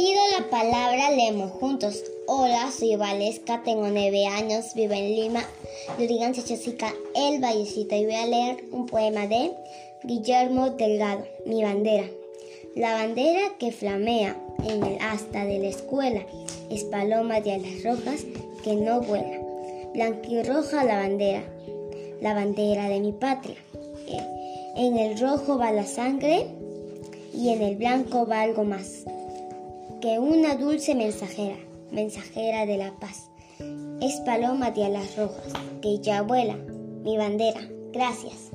Otra palabra leemos juntos. Hola, soy Valesca, tengo nueve años, vivo en Lima, Lurigancha Chosica, El Vallecito y voy a leer un poema de Guillermo Delgado, Mi bandera. La bandera que flamea en el asta de la escuela es paloma de alas rojas que no vuela. Blanquirroja la bandera, la bandera de mi patria. Eh, en el rojo va la sangre y en el blanco va algo más que una dulce mensajera, mensajera de la paz. Es paloma de alas rojas, que ya vuela, mi bandera. Gracias.